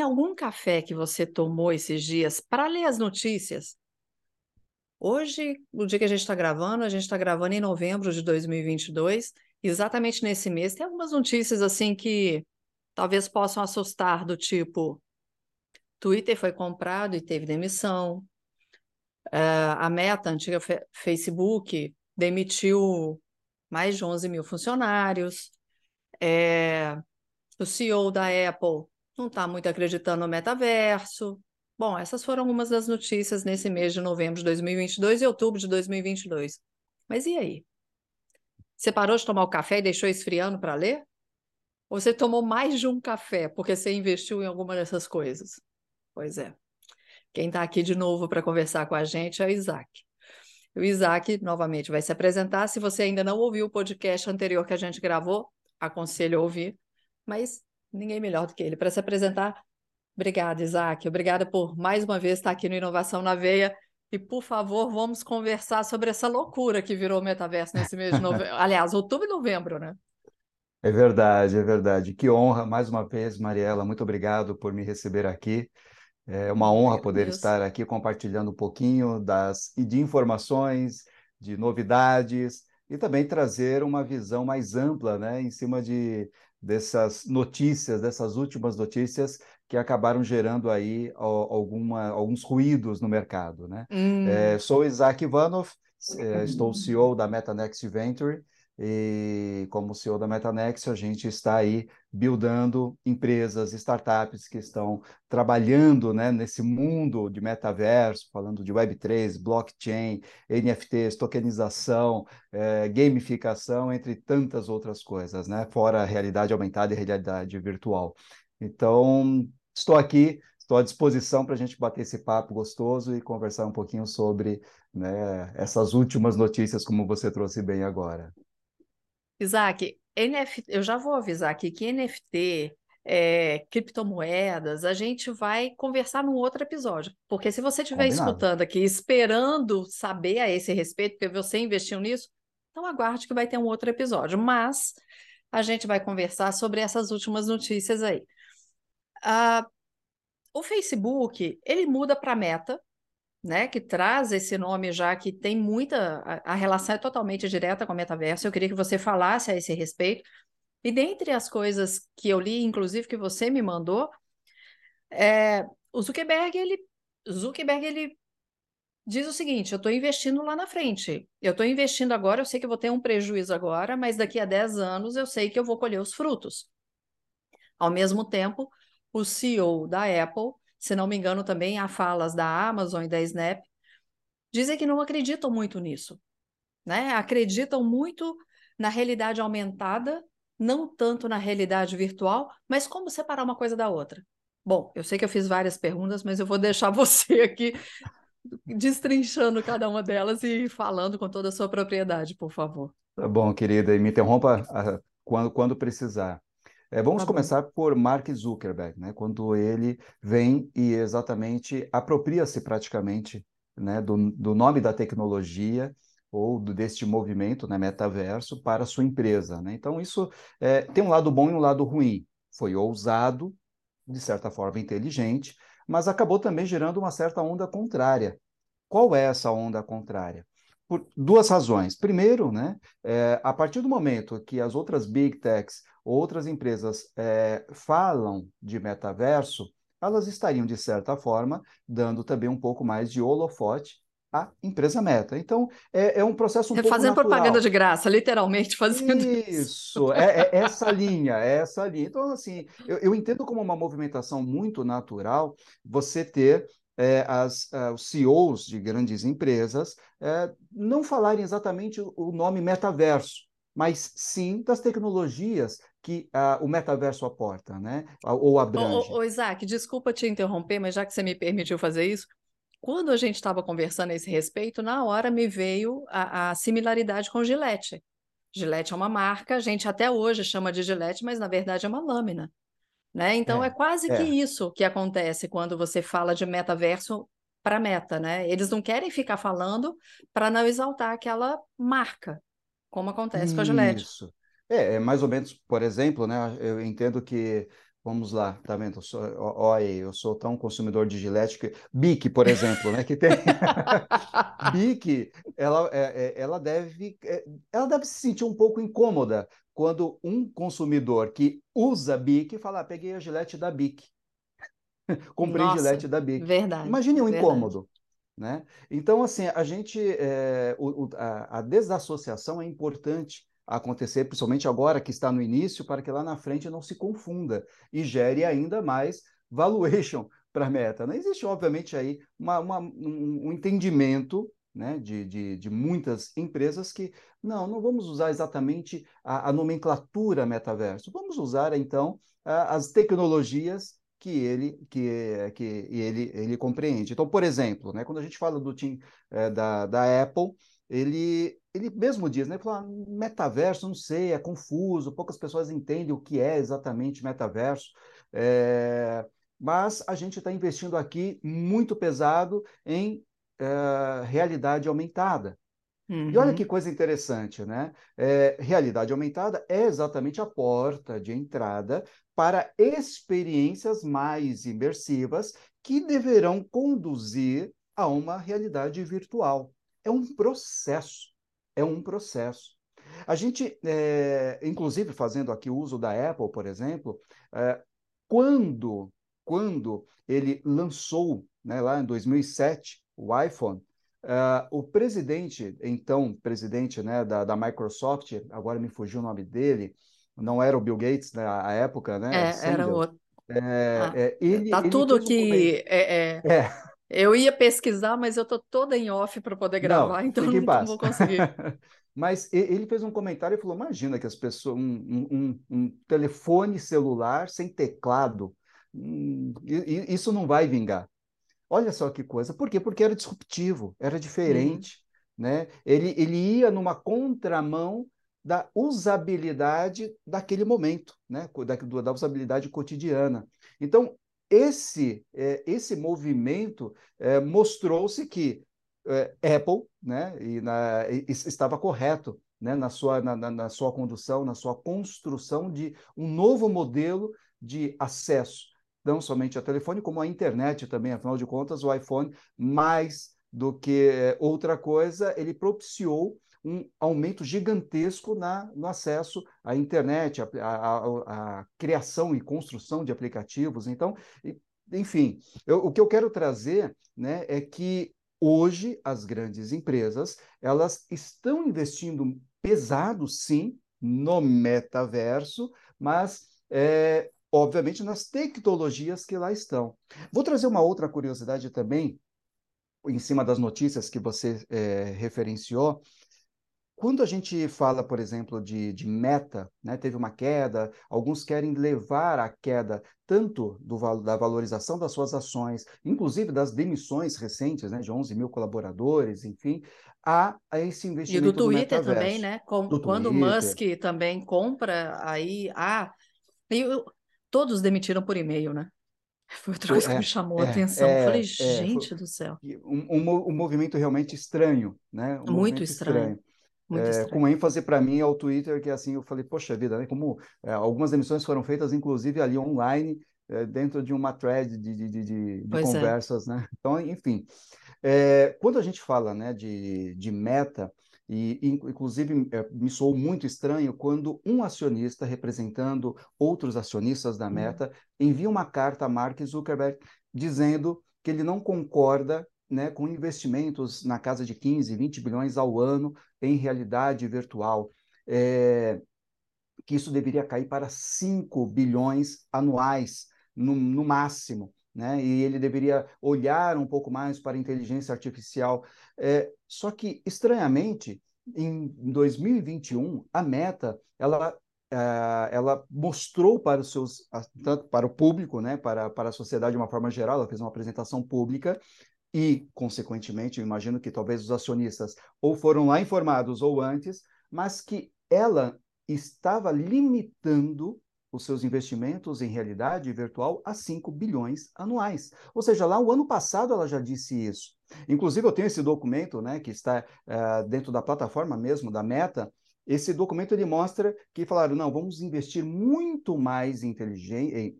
Em algum café que você tomou esses dias para ler as notícias, Hoje, o dia que a gente está gravando, a gente está gravando em novembro de 2022, exatamente nesse mês, tem algumas notícias assim que talvez possam assustar, do tipo: Twitter foi comprado e teve demissão, uh, a Meta, antiga Facebook, demitiu mais de 11 mil funcionários, é, o CEO da Apple não está muito acreditando no metaverso, Bom, essas foram algumas das notícias nesse mês de novembro de 2022 e outubro de 2022. Mas e aí? Você parou de tomar o café e deixou esfriando para ler? Ou você tomou mais de um café porque você investiu em alguma dessas coisas? Pois é. Quem está aqui de novo para conversar com a gente é o Isaac. O Isaac, novamente, vai se apresentar. Se você ainda não ouviu o podcast anterior que a gente gravou, aconselho a ouvir. Mas ninguém melhor do que ele para se apresentar. Obrigada, Isaac. Obrigada por mais uma vez estar aqui no Inovação na Veia. E, por favor, vamos conversar sobre essa loucura que virou o metaverso nesse mês de novembro. Aliás, outubro e novembro, né? É verdade, é verdade. Que honra, mais uma vez, Mariela. Muito obrigado por me receber aqui. É uma honra poder estar aqui compartilhando um pouquinho das de informações, de novidades e também trazer uma visão mais ampla, né, em cima de dessas notícias, dessas últimas notícias que acabaram gerando aí alguma, alguns ruídos no mercado. Né? Hum. É, sou Isaac Ivanov, é, estou CEO da MetaNext Venture e como CEO da MetaNext a gente está aí buildando empresas, startups que estão trabalhando né, nesse mundo de metaverso, falando de Web3, blockchain, NFTs, tokenização, é, gamificação, entre tantas outras coisas, né? fora a realidade aumentada e realidade virtual. Então, estou aqui, estou à disposição para a gente bater esse papo gostoso e conversar um pouquinho sobre né, essas últimas notícias, como você trouxe bem agora. Isaac, NFT, eu já vou avisar aqui que NFT, é, criptomoedas, a gente vai conversar num outro episódio. Porque se você estiver escutando aqui, esperando saber a esse respeito, porque você investiu nisso, então aguarde que vai ter um outro episódio. Mas a gente vai conversar sobre essas últimas notícias aí. Uh, o Facebook, ele muda para Meta, né, que traz esse nome já que tem muita a, a, relação é totalmente direta com o metaverso. Eu queria que você falasse a esse respeito. E dentre as coisas que eu li, inclusive que você me mandou, é, o Zuckerberg ele Zuckerberg ele diz o seguinte: eu estou investindo lá na frente. Eu estou investindo agora, eu sei que vou ter um prejuízo agora, mas daqui a 10 anos eu sei que eu vou colher os frutos. Ao mesmo tempo, o CEO da Apple, se não me engano, também há falas da Amazon e da Snap, dizem que não acreditam muito nisso. Né? Acreditam muito na realidade aumentada, não tanto na realidade virtual, mas como separar uma coisa da outra. Bom, eu sei que eu fiz várias perguntas, mas eu vou deixar você aqui destrinchando cada uma delas e falando com toda a sua propriedade, por favor. Tá bom, querida, e me interrompa ah, quando, quando precisar. É, vamos tá começar por Mark Zuckerberg, né? quando ele vem e exatamente apropria-se praticamente né, do, do nome da tecnologia ou deste movimento, né, metaverso, para a sua empresa. Né? Então, isso é, tem um lado bom e um lado ruim. Foi ousado, de certa forma inteligente, mas acabou também gerando uma certa onda contrária. Qual é essa onda contrária? Por duas razões. Primeiro, né, é, a partir do momento que as outras big techs outras empresas é, falam de metaverso, elas estariam, de certa forma, dando também um pouco mais de holofote à empresa meta. Então, é, é um processo um é Fazendo natural. propaganda de graça, literalmente fazendo isso. Isso, é, é, essa linha, é essa linha. Então, assim, eu, eu entendo como uma movimentação muito natural você ter é, as, uh, os CEOs de grandes empresas é, não falarem exatamente o nome metaverso, mas sim das tecnologias que uh, o metaverso aporta, né? Ou abrange. Ô, ô, Isaac, desculpa te interromper, mas já que você me permitiu fazer isso, quando a gente estava conversando a esse respeito, na hora me veio a, a similaridade com Gillette. Gillette é uma marca, a gente até hoje chama de Gillette, mas na verdade é uma lâmina. Né? Então é, é quase é. que isso que acontece quando você fala de metaverso para meta, né? Eles não querem ficar falando para não exaltar aquela marca, como acontece isso. com a Gillette. Isso. É, é, mais ou menos, por exemplo, né? Eu entendo que Vamos lá, tá vendo? Eu sou, olha, eu sou tão consumidor de Gillette que Bic, por exemplo, né? Que tem Bic, ela, é, é, ela deve, é, ela deve se sentir um pouco incômoda quando um consumidor que usa Bic fala, ah, peguei a Gillette da Bic, comprei Nossa, Gillette da Bic. Verdade. Imagine um verdade. incômodo. Né? Então, assim, a gente, é, o, a, a desassociação é importante acontecer, principalmente agora que está no início, para que lá na frente não se confunda e gere ainda mais valuation para a meta. Não existe, obviamente, aí uma, uma, um, um entendimento né, de, de, de, muitas empresas que não, não vamos usar exatamente a, a nomenclatura metaverso, vamos usar então a, as tecnologias que ele que, que ele, ele compreende. Então, por exemplo, né, quando a gente fala do team é, da, da Apple, ele, ele mesmo diz, né? Fala, ah, metaverso, não sei, é confuso, poucas pessoas entendem o que é exatamente metaverso. É, mas a gente está investindo aqui muito pesado em é, realidade aumentada. Uhum. E olha uhum. que coisa interessante, né? É, realidade aumentada é exatamente a porta de entrada para experiências mais imersivas que deverão conduzir a uma realidade virtual. É um processo, é um processo. A gente, é, inclusive, fazendo aqui uso da Apple, por exemplo, é, quando, quando ele lançou, né, lá em 2007, o iPhone, é, o presidente, então presidente né, da, da Microsoft, agora me fugiu o nome dele, não era o Bill Gates na né, época, né? É, era outro. É, ah, é, ele, tá ele tudo que um é, é, eu ia pesquisar, mas eu estou toda em off para poder gravar, não, então não, não vou conseguir. mas ele fez um comentário e falou: imagina que as pessoas. Um, um, um telefone celular sem teclado. Hum, isso não vai vingar. Olha só que coisa. Por quê? Porque era disruptivo, era diferente. Uhum. Né? Ele, ele ia numa contramão da usabilidade daquele momento, né? da, da usabilidade cotidiana. Então, esse, é, esse movimento é, mostrou-se que é, Apple né, e na, e, estava correto né, na, sua, na, na, sua condução, na sua construção de um novo modelo de acesso, não somente a telefone, como a internet também, afinal de contas, o iPhone, mais do que é, outra coisa, ele propiciou um aumento gigantesco na, no acesso à internet, a criação e construção de aplicativos. Então, enfim, eu, o que eu quero trazer né, é que hoje as grandes empresas elas estão investindo pesado, sim, no metaverso, mas é, obviamente nas tecnologias que lá estão. Vou trazer uma outra curiosidade também, em cima das notícias que você é, referenciou, quando a gente fala, por exemplo, de, de meta, né, teve uma queda, alguns querem levar a queda tanto do, da valorização das suas ações, inclusive das demissões recentes, né, de 11 mil colaboradores, enfim, a, a esse investimento E do Twitter também, né? Com, quando o Musk também compra, aí, ah, eu, todos demitiram por e-mail, né? Foi outra coisa é, que me chamou é, a atenção. É, Falei, é, gente do céu. Um, um, um, movimento realmente estranho, né? Um Muito estranho. estranho. É, com ênfase para mim ao Twitter, que assim eu falei, poxa vida, né? Como é, algumas emissões foram feitas, inclusive ali online, é, dentro de uma thread de, de, de, de é. conversas, né? Então, enfim, é, quando a gente fala, né, de, de meta, e inclusive é, me soou muito estranho quando um acionista representando outros acionistas da uhum. Meta envia uma carta a Mark Zuckerberg dizendo que ele não concorda né, com investimentos na casa de 15, 20 bilhões ao ano em realidade virtual, é, que isso deveria cair para 5 bilhões anuais, no, no máximo. Né? E ele deveria olhar um pouco mais para a inteligência artificial. É, só que, estranhamente, em 2021, a Meta, ela Uh, ela mostrou para os seus tanto para o público, né, para, para a sociedade de uma forma geral, ela fez uma apresentação pública e, consequentemente, eu imagino que talvez os acionistas ou foram lá informados ou antes, mas que ela estava limitando os seus investimentos em realidade virtual a 5 bilhões anuais. Ou seja, lá o ano passado ela já disse isso. Inclusive, eu tenho esse documento né, que está uh, dentro da plataforma mesmo, da Meta. Esse documento ele mostra que falaram, não, vamos investir muito mais em,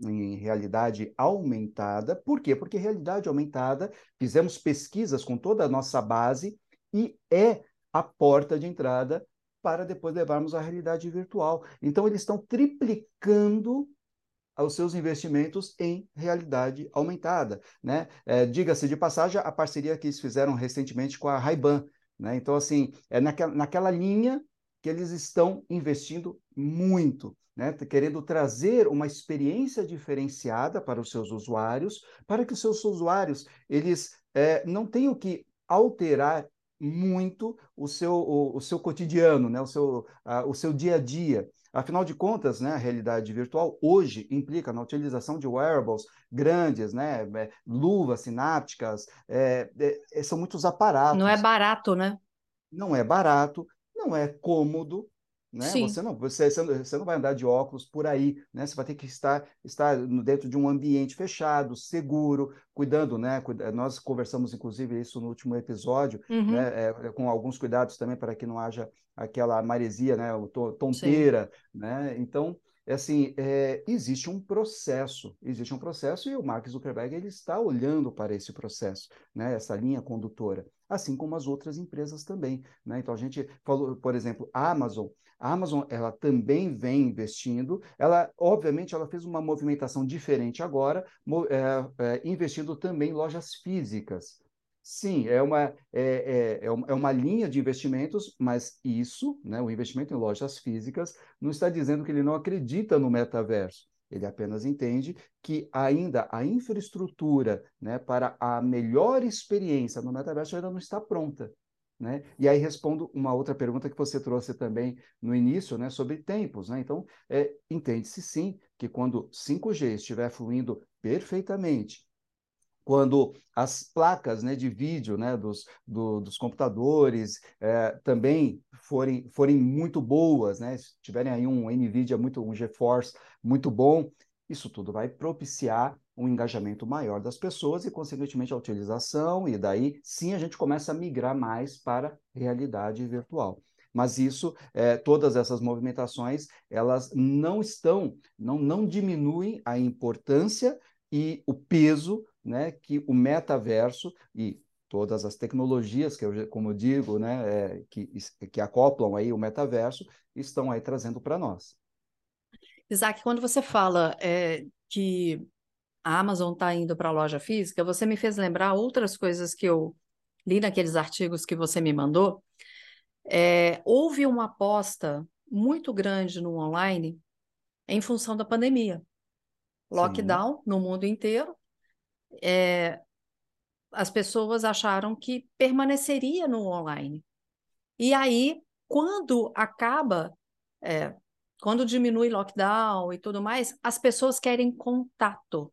em, realidade aumentada. Por quê? Porque realidade aumentada, fizemos pesquisas com toda a nossa base e é a porta de entrada para depois levarmos à realidade virtual. Então, eles estão triplicando os seus investimentos em realidade aumentada. Né? É, Diga-se de passagem, a parceria que eles fizeram recentemente com a Ray-Ban. Né? Então, assim, é naquela, naquela linha que eles estão investindo muito. Né, querendo trazer uma experiência diferenciada para os seus usuários, para que os seus usuários eles é, não tenham que alterar muito o seu, o, o seu cotidiano, né? o, seu, a, o seu dia a dia. Afinal de contas, né, a realidade virtual hoje implica na utilização de wearables grandes, né, é, luvas sinápticas, é, é, é, são muitos aparatos. Não é barato, né? Não é barato, não é cômodo, né? Sim. Você não, você, você não vai andar de óculos por aí, né? Você vai ter que estar, estar dentro de um ambiente fechado, seguro, cuidando, né? Nós conversamos, inclusive, isso no último episódio, uhum. né? É, com alguns cuidados também para que não haja aquela maresia, né? O tonteira, Sim. né? Então, é assim, é, existe um processo, existe um processo e o Mark Zuckerberg ele está olhando para esse processo, né? Essa linha condutora assim como as outras empresas também. Né? Então, a gente falou, por exemplo, a Amazon. A Amazon, ela também vem investindo. Ela, obviamente, ela fez uma movimentação diferente agora, é, é, investindo também em lojas físicas. Sim, é uma, é, é, é, uma linha de investimentos, mas isso, né, o investimento em lojas físicas, não está dizendo que ele não acredita no metaverso. Ele apenas entende que ainda a infraestrutura né, para a melhor experiência no metaverso ainda não está pronta. Né? E aí respondo uma outra pergunta que você trouxe também no início, né, sobre tempos. Né? Então, é, entende-se sim que quando 5G estiver fluindo perfeitamente, quando as placas né, de vídeo né, dos, do, dos computadores é, também forem, forem muito boas, né, se tiverem aí um NVIDIA, muito, um GeForce muito bom, isso tudo vai propiciar um engajamento maior das pessoas e, consequentemente, a utilização, e daí sim a gente começa a migrar mais para realidade virtual. Mas isso, é, todas essas movimentações, elas não estão, não, não diminuem a importância e o peso né, que o metaverso e todas as tecnologias que eu, como eu digo, né, é, que, que acoplam aí o metaverso, estão aí trazendo para nós. Isaac, quando você fala é, que a Amazon está indo para a loja física, você me fez lembrar outras coisas que eu li naqueles artigos que você me mandou. É, houve uma aposta muito grande no online em função da pandemia. Lockdown Sim. no mundo inteiro, é, as pessoas acharam que permaneceria no online. E aí, quando acaba, é, quando diminui lockdown e tudo mais, as pessoas querem contato.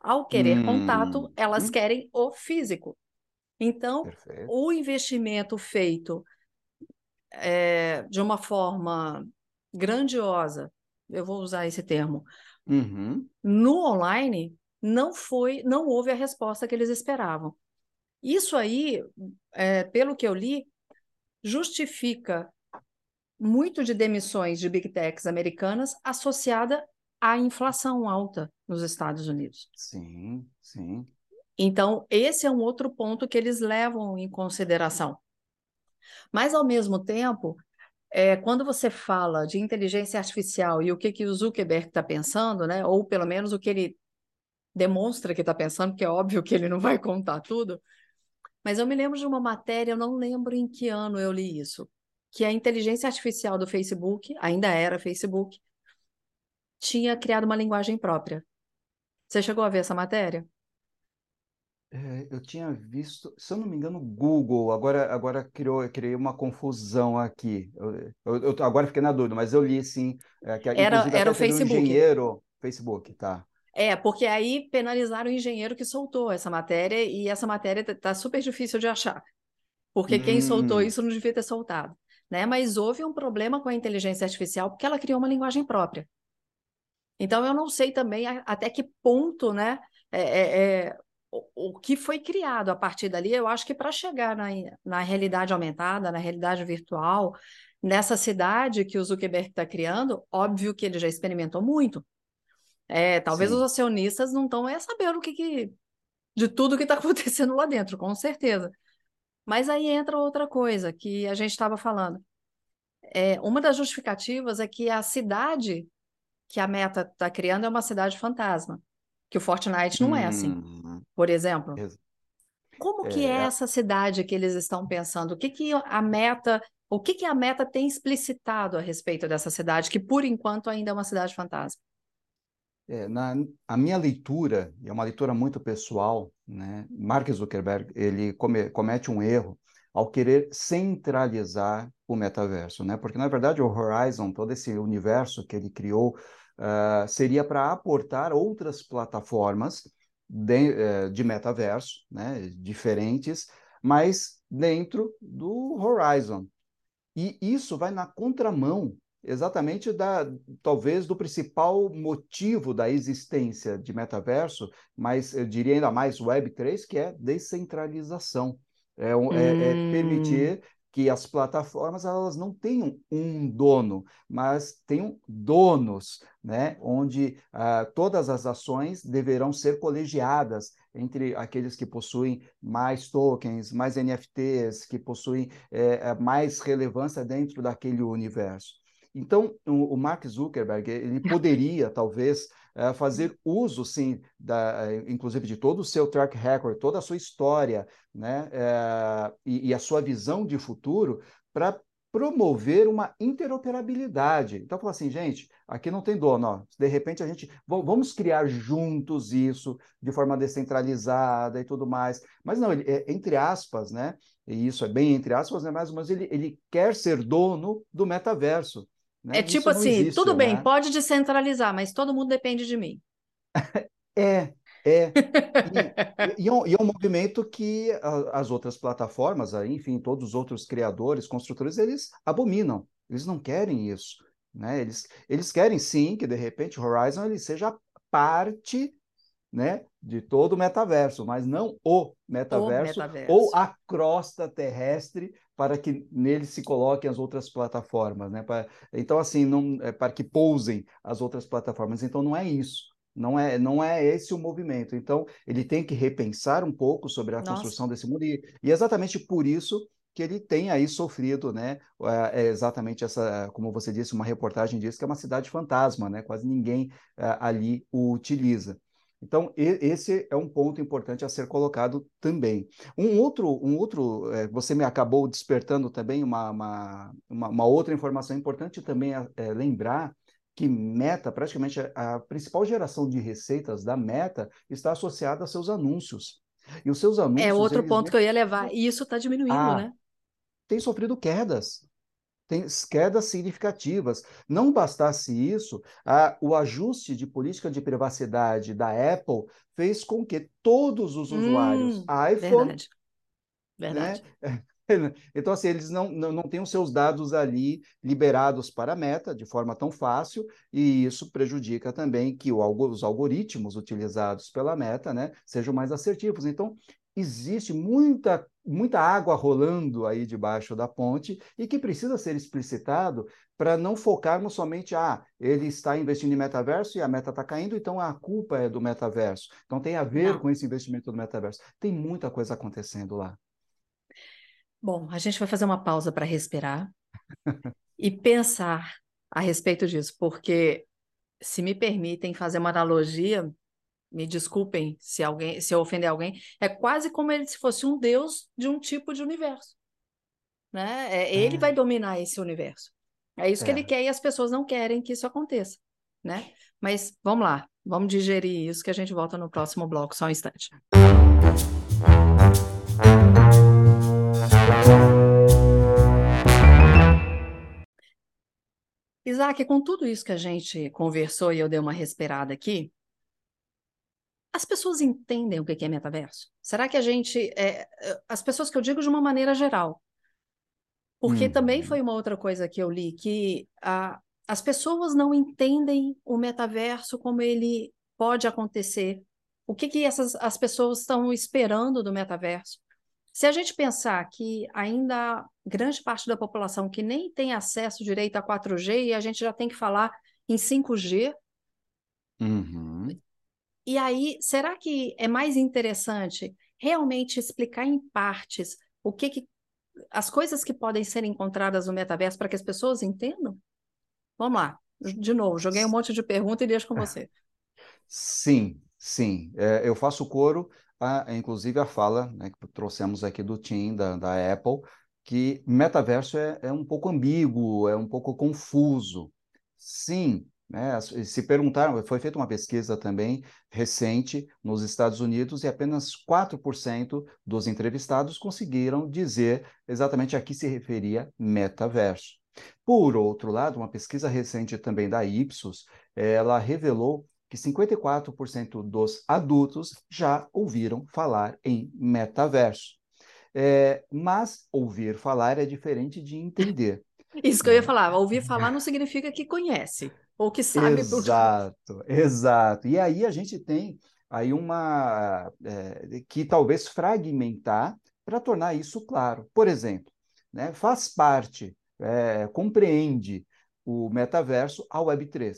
Ao querer hum. contato, elas hum. querem o físico. Então, Perfeito. o investimento feito é, de uma forma grandiosa, eu vou usar esse termo, uhum. no online não foi, não houve a resposta que eles esperavam. Isso aí, é, pelo que eu li, justifica muito de demissões de big techs americanas associada à inflação alta nos Estados Unidos. Sim, sim. Então, esse é um outro ponto que eles levam em consideração. Mas, ao mesmo tempo, é, quando você fala de inteligência artificial e o que, que o Zuckerberg está pensando, né, ou pelo menos o que ele demonstra que está pensando, porque é óbvio que ele não vai contar tudo. Mas eu me lembro de uma matéria, eu não lembro em que ano eu li isso, que a inteligência artificial do Facebook, ainda era Facebook, tinha criado uma linguagem própria. Você chegou a ver essa matéria? É, eu tinha visto, se eu não me engano, Google, agora, agora criou, criei uma confusão aqui. Eu, eu, eu agora fiquei na dúvida, mas eu li sim. É, que, era era o Facebook. Um engenheiro, Facebook, tá. É, porque aí penalizaram o engenheiro que soltou essa matéria e essa matéria tá, tá super difícil de achar. Porque hum. quem soltou hum. isso não devia ter soltado. Né? Mas houve um problema com a inteligência artificial porque ela criou uma linguagem própria. Então eu não sei também até que ponto, né, é, é, é o, o, que foi criado a partir dali. Eu acho que para chegar na, na realidade aumentada, na realidade virtual, nessa cidade que o Zuckerberg está criando, óbvio que ele já experimentou muito. É, talvez Sim. os acionistas não estão é sabendo o que, que de tudo que está acontecendo lá dentro, com certeza. Mas aí entra outra coisa que a gente estava falando. É, uma das justificativas é que a cidade que a Meta está criando é uma cidade fantasma, que o Fortnite não é assim, hum. por exemplo. Como que é, é essa cidade que eles estão pensando? O que, que a Meta, o que, que a Meta tem explicitado a respeito dessa cidade, que por enquanto ainda é uma cidade fantasma? É, na a minha leitura, e é uma leitura muito pessoal, né? Mark Zuckerberg ele come, comete um erro ao querer centralizar o metaverso, né? Porque na verdade o Horizon, todo esse universo que ele criou, uh, seria para aportar outras plataformas de, uh, de metaverso, né? Diferentes, mas dentro do Horizon. E isso vai na contramão exatamente da talvez do principal motivo da existência de metaverso, mas eu diria ainda mais Web3, que é descentralização. É, hum. é, é permitir que as plataformas elas não tenham um dono, mas tenham donos, né? onde uh, todas as ações deverão ser colegiadas entre aqueles que possuem mais tokens, mais NFTs, que possuem é, mais relevância dentro daquele universo. Então, o, Mark Zuckerberg, ele poderia, talvez, eh, fazer uso, sim, da, eh, inclusive de todo o seu track record, toda a sua história, né, é, e, e, a sua visão de futuro para promover uma interoperabilidade. Então, falar assim, gente, aqui não tem dono, ó. de repente a gente, vamos criar juntos isso de forma descentralizada e tudo mais. Mas não, ele, é, entre aspas, né, e isso é bem entre aspas, né, mas, mas ele, ele quer ser dono do metaverso. Né? É tipo assim, existe, tudo bem, né? pode descentralizar, mas todo mundo depende de mim. é, é. E, e, é um, e, é um, movimento que as outras plataformas, enfim, todos os outros criadores, construtores, eles abominam. Eles não querem isso. Né? Eles, eles querem sim que, de repente, o Horizon ele seja parte né, de todo o metaverso, mas não o metaverso, o metaverso. ou a crosta terrestre para que nele se coloquem as outras plataformas, né? Para, então assim, não é para que pousem as outras plataformas. Então não é isso. Não é, não é esse o movimento. Então, ele tem que repensar um pouco sobre a Nossa. construção desse mundo, e, e exatamente por isso que ele tem aí sofrido, né? É, é exatamente essa, como você disse, uma reportagem diz que é uma cidade fantasma, né? Quase ninguém é, ali o utiliza. Então, esse é um ponto importante a ser colocado também. Um outro, um outro é, você me acabou despertando também uma, uma, uma, outra informação importante também é, é lembrar que Meta, praticamente a, a principal geração de receitas da Meta está associada a seus anúncios. E os seus é anúncios. É outro ponto que eu ia levar. E isso está diminuindo, ah, né? Tem sofrido quedas tem quedas significativas. Não bastasse isso, a, o ajuste de política de privacidade da Apple fez com que todos os usuários hum, iPhone. Verdade. Né, Então, assim, eles não, não, não têm os seus dados ali liberados para a meta de forma tão fácil, e isso prejudica também que o, os algoritmos utilizados pela meta né, sejam mais assertivos. Então, existe muita, muita água rolando aí debaixo da ponte e que precisa ser explicitado para não focarmos somente, ah, ele está investindo em metaverso e a meta está caindo, então a culpa é do metaverso. Então tem a ver não. com esse investimento do metaverso. Tem muita coisa acontecendo lá. Bom, a gente vai fazer uma pausa para respirar e pensar a respeito disso, porque se me permitem fazer uma analogia, me desculpem se alguém, se eu ofender alguém, é quase como ele se fosse um deus de um tipo de universo. Né? É, ele é. vai dominar esse universo. É isso é. que ele quer e as pessoas não querem que isso aconteça. Né? Mas vamos lá, vamos digerir isso que a gente volta no próximo bloco, só um instante. Isaac, com tudo isso que a gente conversou e eu dei uma respirada aqui, as pessoas entendem o que é metaverso? Será que a gente. É, é, as pessoas que eu digo de uma maneira geral. Porque hum. também foi uma outra coisa que eu li, que a, as pessoas não entendem o metaverso como ele pode acontecer. O que, que essas, as pessoas estão esperando do metaverso? Se a gente pensar que ainda grande parte da população que nem tem acesso direito a 4G e a gente já tem que falar em 5G, uhum. E aí será que é mais interessante realmente explicar em partes o que, que as coisas que podem ser encontradas no metaverso para que as pessoas entendam? Vamos lá, de novo, joguei um monte de perguntas e deixo com você. Sim, sim. É, eu faço coro a, inclusive a fala né, que trouxemos aqui do Tim, da, da Apple, que metaverso é, é um pouco ambíguo, é um pouco confuso. Sim, né, se perguntaram, foi feita uma pesquisa também recente nos Estados Unidos e apenas 4% dos entrevistados conseguiram dizer exatamente a que se referia metaverso. Por outro lado, uma pesquisa recente também da Ipsos, ela revelou que 54% dos adultos já ouviram falar em metaverso. É, mas ouvir falar é diferente de entender. Isso que eu ia né? falar, ouvir falar não significa que conhece ou que sabe. Exato, por... exato. E aí a gente tem aí uma é, que talvez fragmentar para tornar isso claro. Por exemplo, né, faz parte, é, compreende o metaverso a Web3.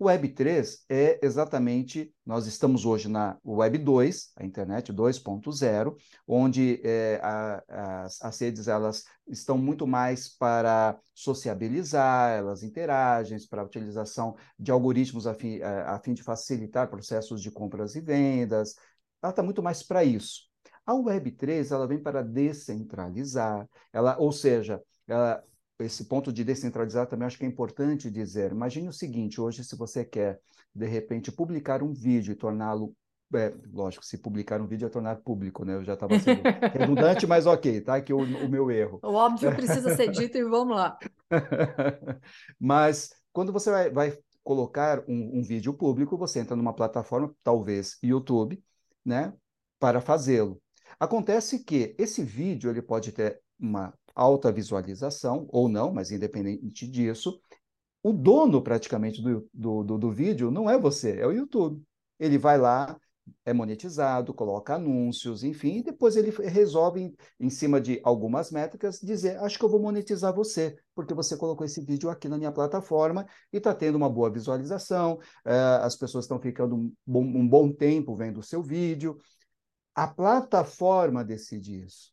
O Web 3 é exatamente, nós estamos hoje na Web 2, a internet 2.0, onde é, a, as, as redes elas estão muito mais para sociabilizar, elas interagem, para a utilização de algoritmos a fim, a, a fim de facilitar processos de compras e vendas, ela está muito mais para isso. A Web 3 ela vem para descentralizar, ela, ou seja, ela esse ponto de descentralizar também acho que é importante dizer. Imagine o seguinte: hoje, se você quer, de repente, publicar um vídeo e torná-lo. É, lógico, se publicar um vídeo é tornar público, né? Eu já estava sendo redundante, mas ok, tá? Que o, o meu erro. O óbvio precisa ser dito e vamos lá. mas quando você vai, vai colocar um, um vídeo público, você entra numa plataforma, talvez YouTube, né? Para fazê-lo. Acontece que esse vídeo ele pode ter uma alta visualização, ou não, mas independente disso, o dono praticamente do, do, do, do vídeo não é você, é o YouTube. Ele vai lá, é monetizado, coloca anúncios, enfim, e depois ele resolve, em, cima de algumas métricas, dizer: Acho que eu vou monetizar você, porque você colocou esse vídeo aqui na minha plataforma e está tendo uma boa visualização, é, as pessoas estão ficando um bom, um bom tempo vendo o seu vídeo. A plataforma decide isso.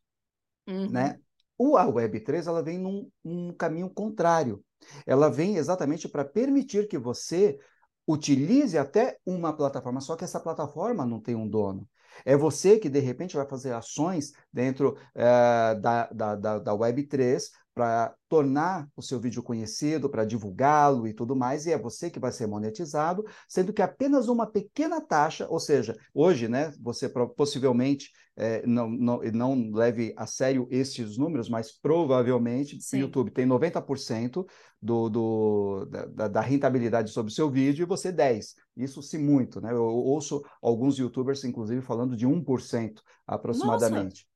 Uhum. Né? O, a Web3 ela vem num, num caminho contrário. Ela vem exatamente para permitir que você utilize até uma plataforma, só que essa plataforma não tem um dono. É você que, de repente, vai fazer ações dentro é, da, da, da, da Web3 para tornar o seu vídeo conhecido, para divulgá-lo e tudo mais, e é você que vai ser monetizado, sendo que apenas uma pequena taxa, ou seja, hoje, né, você possivelmente é, não, não, não leve a sério esses números, mas provavelmente Sim. o YouTube tem 90% do, do, da, da, rentabilidade sobre o seu vídeo e você 10%. Isso se muito, né? Eu ouço alguns youtubers, inclusive, falando de 1% aproximadamente.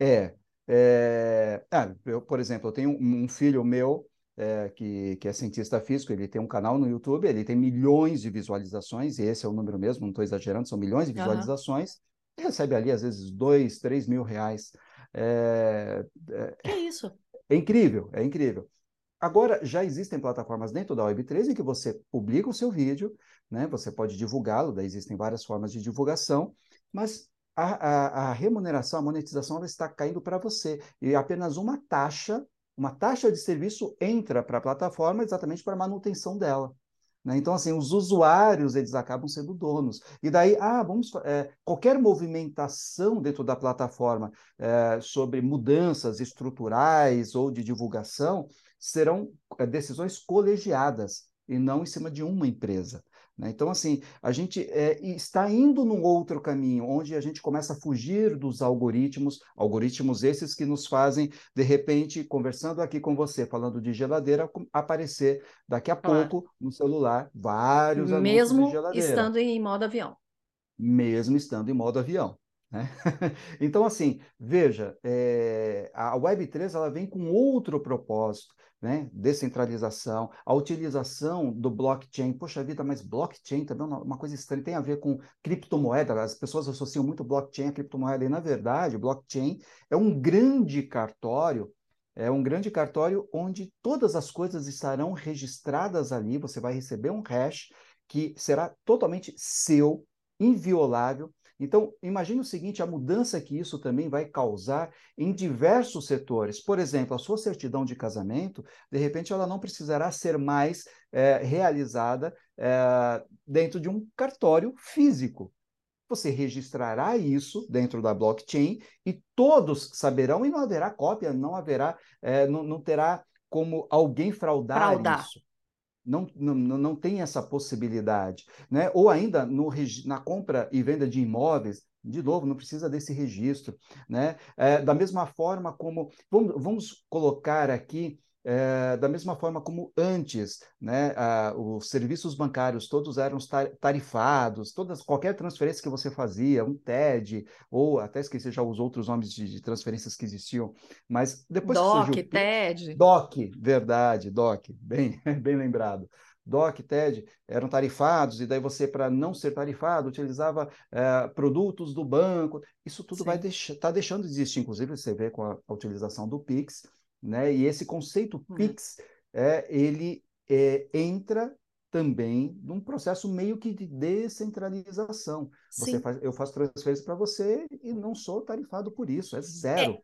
Nossa. É. é... Ah, eu, por exemplo, eu tenho um, um filho meu é, que, que é cientista físico, ele tem um canal no YouTube, ele tem milhões de visualizações, e esse é o número mesmo, não estou exagerando, são milhões de visualizações. Uhum recebe ali, às vezes, dois, três mil reais. É, é, que isso? É incrível, é incrível. Agora, já existem plataformas dentro da Web3 em que você publica o seu vídeo, né? você pode divulgá-lo, daí existem várias formas de divulgação, mas a, a, a remuneração, a monetização, ela está caindo para você. E apenas uma taxa, uma taxa de serviço entra para a plataforma exatamente para manutenção dela. Né? Então, assim, os usuários, eles acabam sendo donos. E daí, ah, vamos, é, qualquer movimentação dentro da plataforma é, sobre mudanças estruturais ou de divulgação serão é, decisões colegiadas e não em cima de uma empresa. Né? Então, assim, a gente é, está indo num outro caminho, onde a gente começa a fugir dos algoritmos, algoritmos esses que nos fazem, de repente, conversando aqui com você, falando de geladeira, aparecer daqui a claro. pouco no celular vários. Mesmo estando em modo avião. Mesmo estando em modo avião. Né? então, assim, veja, é, a Web3 ela vem com outro propósito, né? descentralização, a utilização do blockchain. Poxa vida, mas blockchain também é uma coisa estranha, tem a ver com criptomoeda, as pessoas associam muito blockchain a criptomoeda, e na verdade, o blockchain é um grande cartório é um grande cartório onde todas as coisas estarão registradas ali. Você vai receber um hash que será totalmente seu, inviolável, então, imagine o seguinte: a mudança que isso também vai causar em diversos setores. Por exemplo, a sua certidão de casamento, de repente, ela não precisará ser mais é, realizada é, dentro de um cartório físico. Você registrará isso dentro da blockchain e todos saberão, e não haverá cópia, não haverá, é, não, não terá como alguém fraudar, fraudar. isso não, não, não tem essa possibilidade. Né? Ou ainda no, na compra e venda de imóveis, de novo, não precisa desse registro. Né? É, da mesma forma como. Vamos, vamos colocar aqui é, da mesma forma como antes, né, a, os serviços bancários todos eram tarifados, todas, qualquer transferência que você fazia, um TED, ou até esqueci já os outros nomes de, de transferências que existiam, mas depois DOC, que surgiu... TED. DOC, verdade, DOC, bem, bem lembrado. DOC, TED eram tarifados, e daí você, para não ser tarifado, utilizava é, produtos do banco. Isso tudo Sim. vai deixar, está deixando de existir, inclusive você vê com a, a utilização do Pix, né? E esse conceito uhum. PIX, é, ele é, entra também num processo meio que de descentralização. Você faz, eu faço transferência para você e não sou tarifado por isso, é zero. É.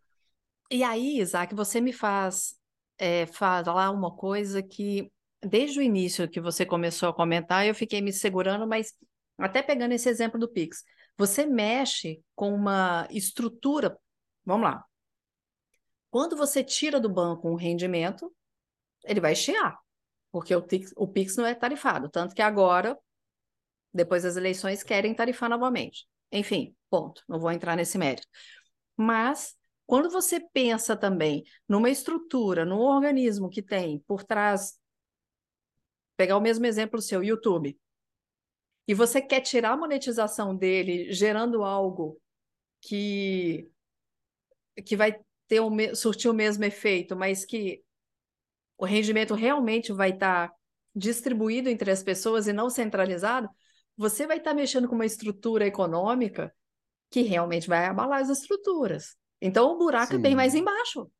E aí, Isaac, você me faz é, falar uma coisa que, desde o início que você começou a comentar, eu fiquei me segurando, mas até pegando esse exemplo do Pix, você mexe com uma estrutura, vamos lá, quando você tira do banco um rendimento, ele vai chiar, porque o, Pix, o Pix não é tarifado. Tanto que agora, depois das eleições, querem tarifar novamente. Enfim, ponto. Não vou entrar nesse mérito. Mas, quando você pensa também numa estrutura, num organismo que tem por trás. Pegar o mesmo exemplo seu, YouTube. E você quer tirar a monetização dele gerando algo que, que vai ter o, surtir o mesmo efeito, mas que o rendimento realmente vai estar tá distribuído entre as pessoas e não centralizado, você vai estar tá mexendo com uma estrutura econômica que realmente vai abalar as estruturas. Então o buraco Sim. é bem mais embaixo.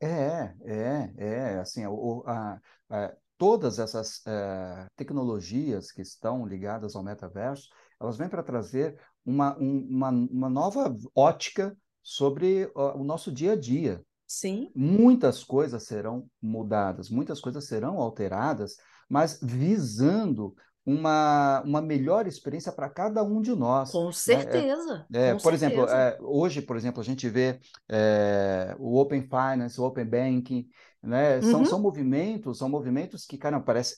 É, é, é. Assim, o, a, a, todas essas é, tecnologias que estão ligadas ao metaverso, elas vêm para trazer uma, um, uma, uma nova ótica sobre o nosso dia a dia. Sim. Muitas coisas serão mudadas, muitas coisas serão alteradas, mas visando uma, uma melhor experiência para cada um de nós. Com certeza. Né? É, é, com por certeza. exemplo, é, hoje, por exemplo, a gente vê é, o Open Finance, o Open Banking, né? São, uhum. são movimentos, são movimentos que, cara, parece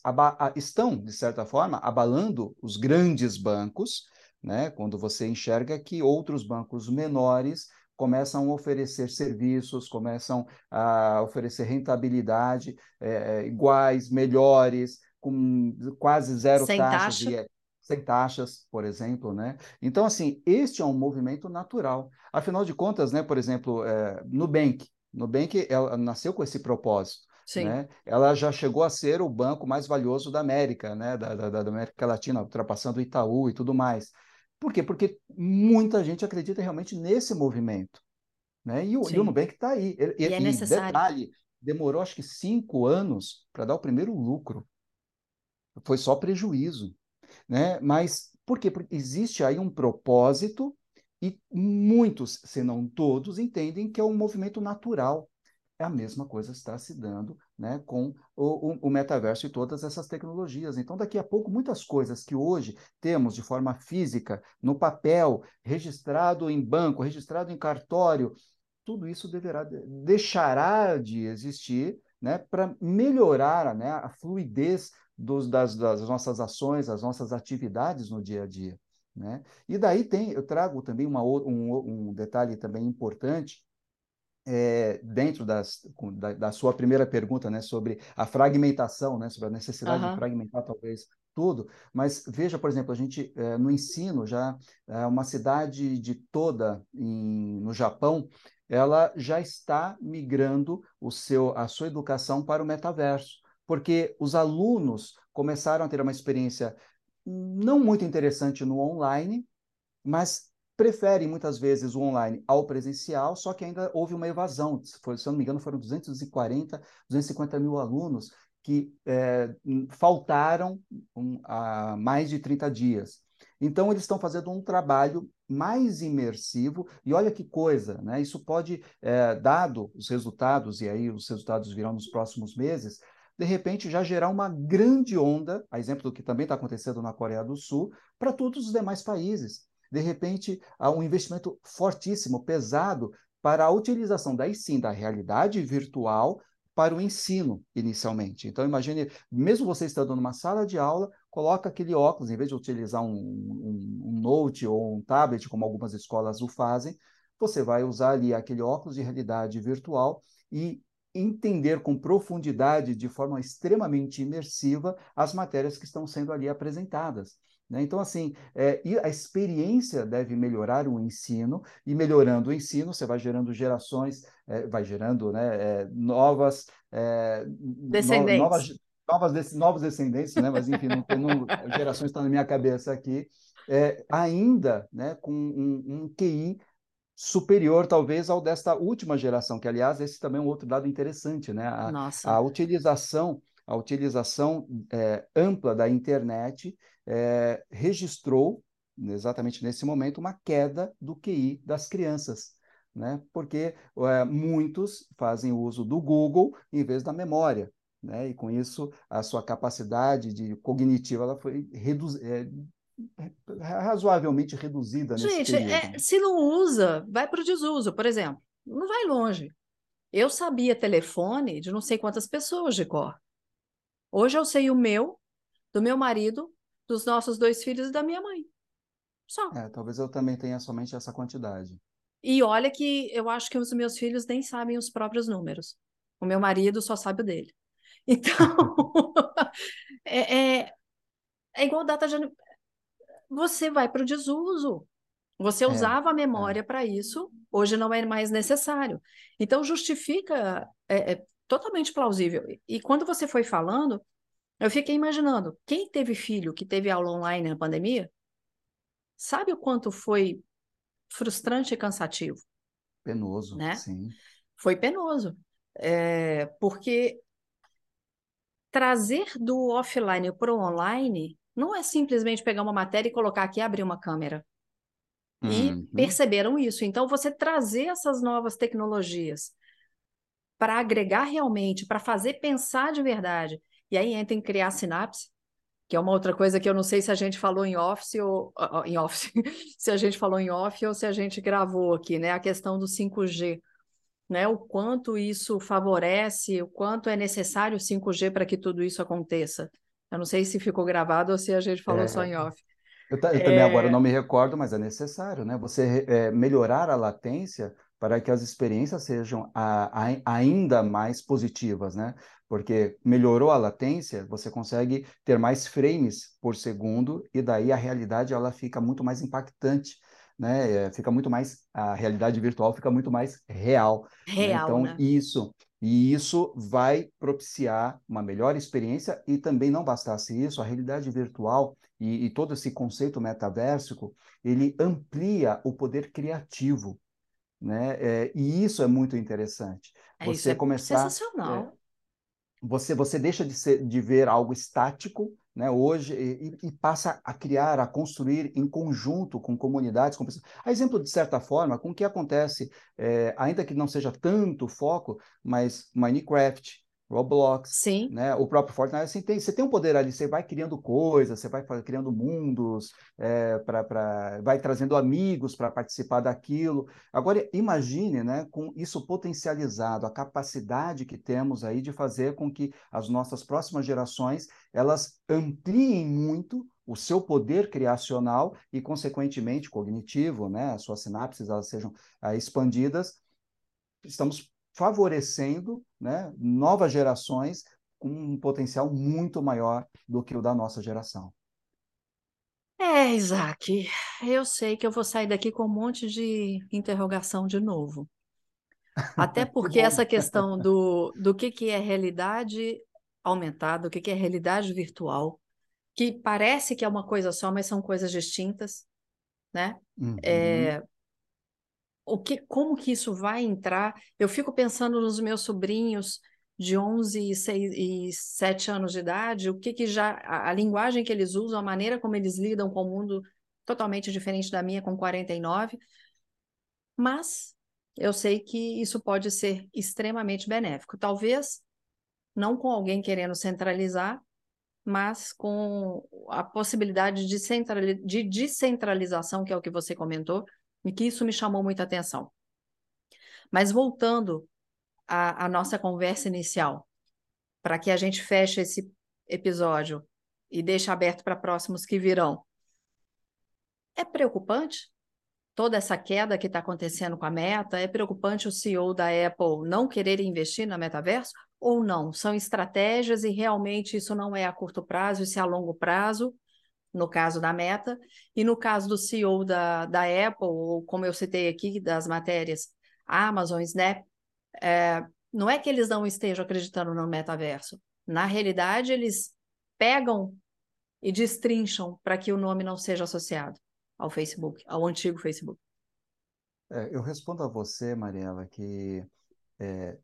estão, de certa forma, abalando os grandes bancos, né? Quando você enxerga que outros bancos menores começam a oferecer serviços, começam a oferecer rentabilidade é, iguais, melhores, com quase zero sem taxas. Taxa. E, sem taxas, por exemplo, né? Então, assim, este é um movimento natural. Afinal de contas, né, por exemplo, é, Nubank, Nubank ela nasceu com esse propósito. Sim. Né? Ela já chegou a ser o banco mais valioso da América, né? da, da, da América Latina, ultrapassando o Itaú e tudo mais. Por quê? Porque muita gente acredita realmente nesse movimento. Né? E, o, e o Nubank está aí. E, e, é necessário. detalhe, demorou acho que cinco anos para dar o primeiro lucro. Foi só prejuízo. Né? Mas por quê? Porque existe aí um propósito e muitos, se não todos, entendem que é um movimento natural a mesma coisa está se dando né, com o, o, o, metaverso e todas essas tecnologias. Então, daqui a pouco, muitas coisas que hoje temos de forma física, no papel, registrado em banco, registrado em cartório, tudo isso deverá, deixará de existir né, para melhorar né, a fluidez dos, das, das nossas ações, das nossas atividades no dia a dia. Né? E daí tem, eu trago também uma, um, um detalhe também importante, é, dentro das, da, da, sua primeira pergunta, né, sobre a fragmentação, né, sobre a necessidade uhum. de fragmentar talvez tudo, mas veja, por exemplo, a gente é, no ensino já é, uma cidade de toda em, no Japão, ela já está migrando o seu, a sua educação para o metaverso, porque os alunos começaram a ter uma experiência não muito interessante no online, mas preferem muitas vezes o online ao presencial, só que ainda houve uma evasão. Se, eu não me engano, foram 240, 250 mil alunos que é, faltaram um, há mais de 30 dias. Então, eles estão fazendo um trabalho mais imersivo, e olha que coisa, né? Isso pode, é, dado os resultados, e aí os resultados virão nos próximos meses, de repente já gerar uma grande onda, a exemplo do que também está acontecendo na Coreia do Sul, para todos os demais países. De repente, há um investimento fortíssimo, pesado, para a utilização daí sim da realidade virtual para o ensino inicialmente. Então imagine, mesmo você estando numa sala de aula, coloca aquele óculos, em vez de utilizar um, um, um note ou um tablet, como algumas escolas o fazem, você vai usar ali aquele óculos de realidade virtual e entender com profundidade, de forma extremamente imersiva, as matérias que estão sendo ali apresentadas. Né? Então, assim, é, a experiência deve melhorar o ensino, e melhorando o ensino, você vai gerando gerações, é, vai gerando né, é, novas, é, descendentes. No, novas, novas, novos descendentes, né? mas enfim, não, não, gerações estão na minha cabeça aqui, é, ainda né, com um, um QI superior, talvez, ao desta última geração, que, aliás, esse também é um outro dado interessante, né? A, a utilização, a utilização é, ampla da internet é, registrou, exatamente nesse momento, uma queda do QI das crianças. Né? Porque é, muitos fazem uso do Google em vez da memória. Né? E com isso, a sua capacidade de cognitiva ela foi reduzida. É, razoavelmente reduzida Gente, é, se não usa, vai para o desuso, por exemplo. Não vai longe. Eu sabia telefone de não sei quantas pessoas de cor. Hoje eu sei o meu, do meu marido, dos nossos dois filhos e da minha mãe. Só. É, talvez eu também tenha somente essa quantidade. E olha que eu acho que os meus filhos nem sabem os próprios números. O meu marido só sabe o dele. Então, é, é, é, igual data de. Você vai para o desuso. Você é, usava a memória é. para isso, hoje não é mais necessário. Então, justifica, é, é totalmente plausível. E quando você foi falando, eu fiquei imaginando, quem teve filho que teve aula online na pandemia, sabe o quanto foi frustrante e cansativo? Penoso, né? sim. Foi penoso, é, porque trazer do offline para o online não é simplesmente pegar uma matéria e colocar aqui e abrir uma câmera. E uhum. perceberam isso. Então, você trazer essas novas tecnologias para agregar realmente, para fazer pensar de verdade e aí entra em criar sinapse, que é uma outra coisa que eu não sei se a gente falou em office ou em office, se a gente falou em off ou se a gente gravou aqui, né? A questão do 5G, né? O quanto isso favorece, o quanto é necessário o 5G para que tudo isso aconteça. Eu não sei se ficou gravado ou se a gente falou é, só em off. Eu, eu é... também agora não me recordo, mas é necessário, né? Você é, melhorar a latência para que as experiências sejam a, a, ainda mais positivas, né? Porque melhorou a latência, você consegue ter mais frames por segundo e daí a realidade ela fica muito mais impactante, né? É, fica muito mais a realidade virtual fica muito mais real. Né? Real, Então né? isso e isso vai propiciar uma melhor experiência e também não bastasse isso, a realidade virtual e, e todo esse conceito metaversico, ele amplia o poder criativo né? É, e isso é muito interessante. É, você é começar, sensacional. Você, você deixa de, ser, de ver algo estático né, hoje e, e, passa a criar, a construir em conjunto com comunidades, com pessoas. A exemplo, de certa forma, com o que acontece, é, ainda que não seja tanto foco, mas Minecraft, Roblox, Sim. né? o próprio Fortnite. Assim, tem, você tem um poder ali, você vai criando coisas, você vai criando mundos, é, pra, pra, vai trazendo amigos para participar daquilo. Agora, imagine né, com isso potencializado, a capacidade que temos aí de fazer com que as nossas próximas gerações elas ampliem muito o seu poder criacional e, consequentemente, cognitivo, né? as suas sinapses elas sejam ah, expandidas. Estamos favorecendo né, novas gerações com um potencial muito maior do que o da nossa geração. É, Isaac, eu sei que eu vou sair daqui com um monte de interrogação de novo. Até porque que essa questão do, do que, que é realidade aumentada, o que, que é realidade virtual, que parece que é uma coisa só, mas são coisas distintas, né? Uhum. É, o que, como que isso vai entrar? Eu fico pensando nos meus sobrinhos de 11 e, 6, e 7 anos de idade, o que que já a, a, linguagem que eles usam, a maneira como eles lidam com o mundo totalmente diferente da minha com 49. Mas eu sei que isso pode ser extremamente benéfico. Talvez não com alguém querendo centralizar, mas com a possibilidade de, de descentralização, que é o que você comentou, e que isso me chamou muita atenção. Mas voltando à, à nossa conversa inicial, para que a gente feche esse episódio e deixe aberto para próximos que virão. É preocupante toda essa queda que está acontecendo com a Meta? É preocupante o CEO da Apple não querer investir na metaverso? Ou não? São estratégias e realmente isso não é a curto prazo, isso é a longo prazo no caso da Meta, e no caso do CEO da, da Apple, ou como eu citei aqui das matérias, Amazon, Snap, é, não é que eles não estejam acreditando no metaverso. Na realidade, eles pegam e destrincham para que o nome não seja associado ao Facebook, ao antigo Facebook. É, eu respondo a você, Mariela, que é,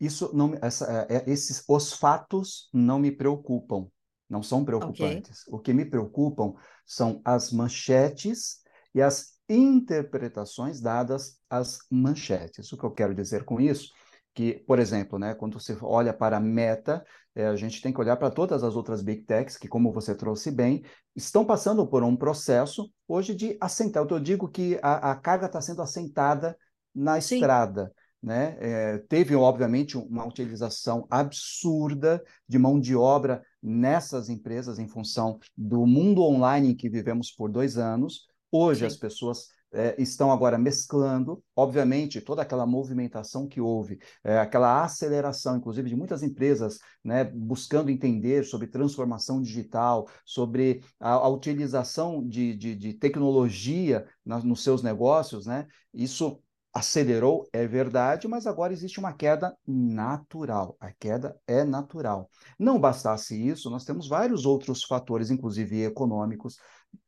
isso não, essa, é, esses os fatos não me preocupam não são preocupantes. Okay. O que me preocupam são as manchetes e as interpretações dadas às manchetes. O que eu quero dizer com isso? Que, por exemplo, né, quando você olha para a meta, é, a gente tem que olhar para todas as outras big techs que, como você trouxe bem, estão passando por um processo hoje de assentar. Eu digo que a, a carga está sendo assentada na Sim. estrada. Né? É, teve, obviamente, uma utilização absurda de mão de obra nessas empresas em função do mundo online em que vivemos por dois anos. Hoje Sim. as pessoas é, estão agora mesclando, obviamente, toda aquela movimentação que houve, é, aquela aceleração, inclusive, de muitas empresas né, buscando entender sobre transformação digital, sobre a, a utilização de, de, de tecnologia na, nos seus negócios, né? Isso acelerou, é verdade, mas agora existe uma queda natural. A queda é natural. Não bastasse isso, nós temos vários outros fatores, inclusive econômicos.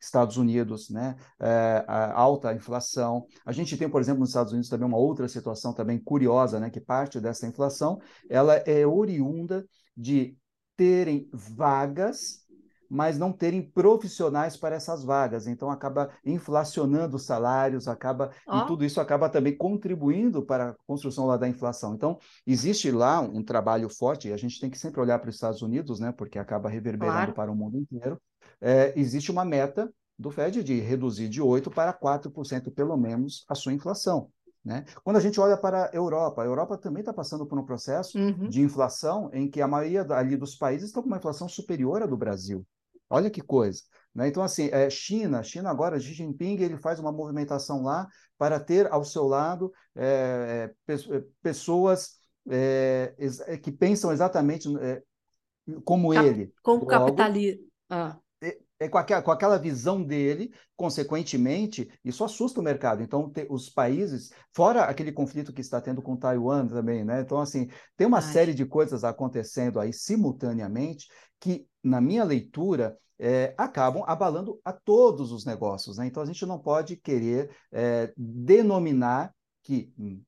Estados Unidos, né, é, alta inflação. A gente tem, por exemplo, nos Estados Unidos também uma outra situação também curiosa, né, que parte dessa inflação, ela é oriunda de terem vagas mas não terem profissionais para essas vagas. Então acaba inflacionando os salários, acaba oh. e tudo isso acaba também contribuindo para a construção lá da inflação. Então existe lá um, trabalho forte. E a gente tem que sempre olhar para os Estados Unidos, né? Porque acaba reverberando claro. para o mundo inteiro. É, existe uma meta do Fed de reduzir de 8% para 4% pelo menos a sua inflação. Né? Quando a gente olha para a Europa, a Europa também está passando por um processo uhum. de inflação em que a maioria ali dos países estão com uma inflação superior à do Brasil. Olha que coisa. Né? Então, assim, é, China, China agora, Xi Jinping, ele faz uma movimentação lá para ter ao seu lado é, é, é pessoas é, é, que pensam exatamente como Cap ele. Com o capitalismo. Ah com, aquela, com aquela visão dele, consequentemente, isso assusta o mercado. Então, te, os países, fora aquele conflito que está tendo com Taiwan também, né? Então, assim, tem uma Ai. série de coisas acontecendo aí simultaneamente que, na minha leitura, é, acabam abalando a todos os negócios. Né? Então, a gente não pode querer é, denominar que hum,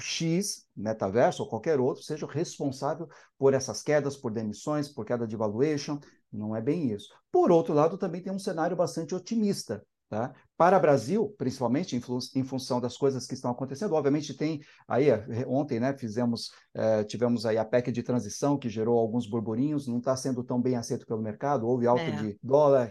X, metaverso ou qualquer outro, seja responsável por essas quedas, por demissões, por queda de valuation. Não é bem isso. Por outro lado, também tem um cenário bastante otimista. Tá? Para o Brasil, principalmente em, em, função das coisas que estão acontecendo, obviamente tem aí ontem, né, fizemos, eh, tivemos aí a PEC de transição que gerou alguns burburinhos, não está sendo tão bem aceito pelo mercado, houve alta é. de dólar,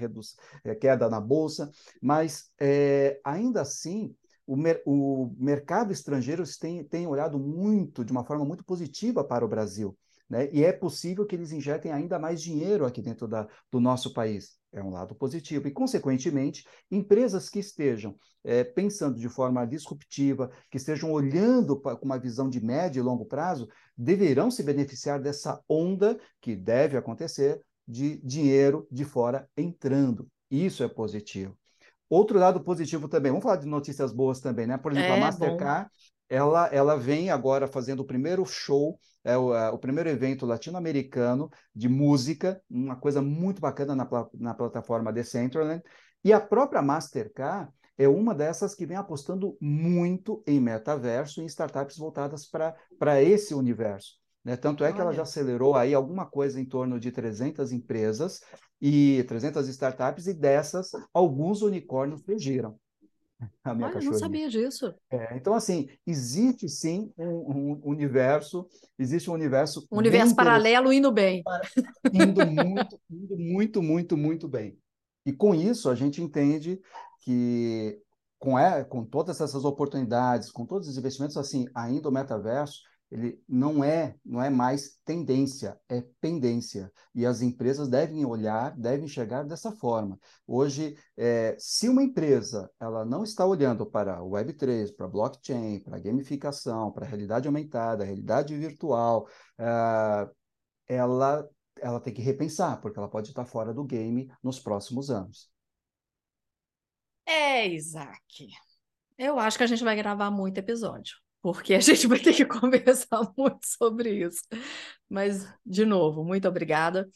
eh, queda na bolsa, mas eh, ainda assim o, mer o mercado estrangeiro tem, tem olhado muito, de uma forma muito positiva para o Brasil. Né? E é possível que eles injetem ainda mais dinheiro aqui dentro da, do nosso país é um lado positivo. E, consequentemente, empresas que estejam é, pensando de forma disruptiva, que estejam olhando com uma visão de médio e longo prazo, deverão se beneficiar dessa onda que deve acontecer de dinheiro de fora entrando. Isso é positivo. Outro lado positivo também, vamos falar de notícias boas também, né? Por exemplo, é, a Mastercard, ela, ela vem agora fazendo o primeiro show é o, é o primeiro evento latino-americano de música, uma coisa muito bacana na, na plataforma Decentraland. E a própria Mastercard é uma dessas que vem apostando muito em metaverso e em startups voltadas para esse universo. Né? Tanto é que ela já acelerou aí alguma coisa em torno de 300 empresas e 300 startups, e dessas, alguns unicórnios surgiram a minha Olha, cachorrinha. não sabia disso. É, então, assim, existe sim um, um, universo, existe um universo. Um universo paralelo indo bem. Indo muito, indo muito, muito, muito bem. E com isso, a gente entende que com, é, com todas essas oportunidades, com todos os investimentos, assim, ainda o metaverso ele não é, não é mais tendência, é pendência. E as empresas devem olhar, devem enxergar dessa forma. Hoje, é, se uma empresa ela não está olhando para o Web3, para blockchain, para gamificação, para realidade aumentada, realidade virtual, é, ela, ela tem que repensar, porque ela pode estar fora do game nos próximos anos. É, Isaac. Eu acho que a gente vai gravar muito episódio porque a gente vai ter que conversar muito sobre isso. Mas, de novo, muito obrigada.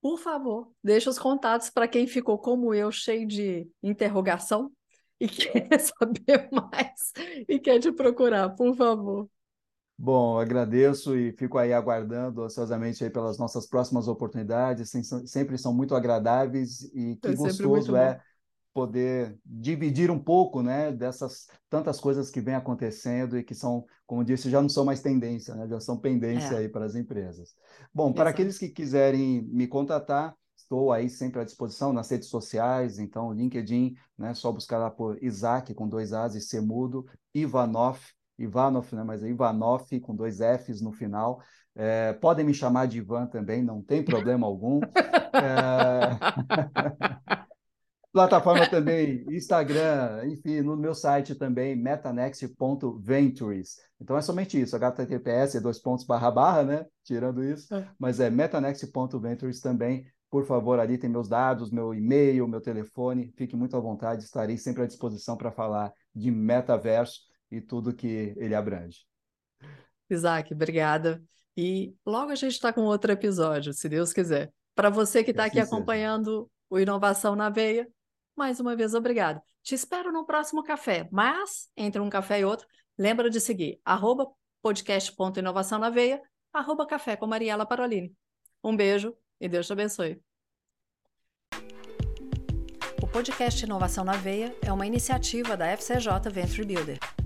Por favor, deixa os contatos para quem ficou como eu, cheio de interrogação e quer saber mais e quer te procurar, por favor. Bom, agradeço e fico aí aguardando ansiosamente aí pelas nossas próximas oportunidades, sempre são muito agradáveis e que é gostoso é poder dividir um pouco, né, dessas tantas coisas que vêm acontecendo e que são, como disse, já não são mais tendência, né, já são pendência é. aí para as empresas. Bom, Exato. para aqueles que quiserem me contatar, estou aí sempre à disposição nas redes sociais, então LinkedIn, né, só buscar lá por Isaac com dois As e C mudo, Ivanov, Ivanov, né, mas é Ivanov com dois Fs no final. É, podem me chamar de Ivan também, não tem problema algum. é... Plataforma também, Instagram, enfim, no meu site também, metanext.ventures. Então é somente isso, HTTPS, dois pontos barra barra, né? Tirando isso, é. mas é metanext.ventures também. Por favor, ali tem meus dados, meu e-mail, meu telefone. Fique muito à vontade, estarei sempre à disposição para falar de metaverso e tudo que ele abrange. Isaac, obrigada. E logo a gente está com outro episódio, se Deus quiser. Para você que está aqui acompanhando o Inovação na Veia, mais uma vez, obrigado. Te espero no próximo café, mas entre um café e outro, lembra de seguir arroba podcast.inovação na veia, arroba café com Mariela Parolini. Um beijo e Deus te abençoe. O podcast Inovação na Veia é uma iniciativa da FCJ Venture Builder.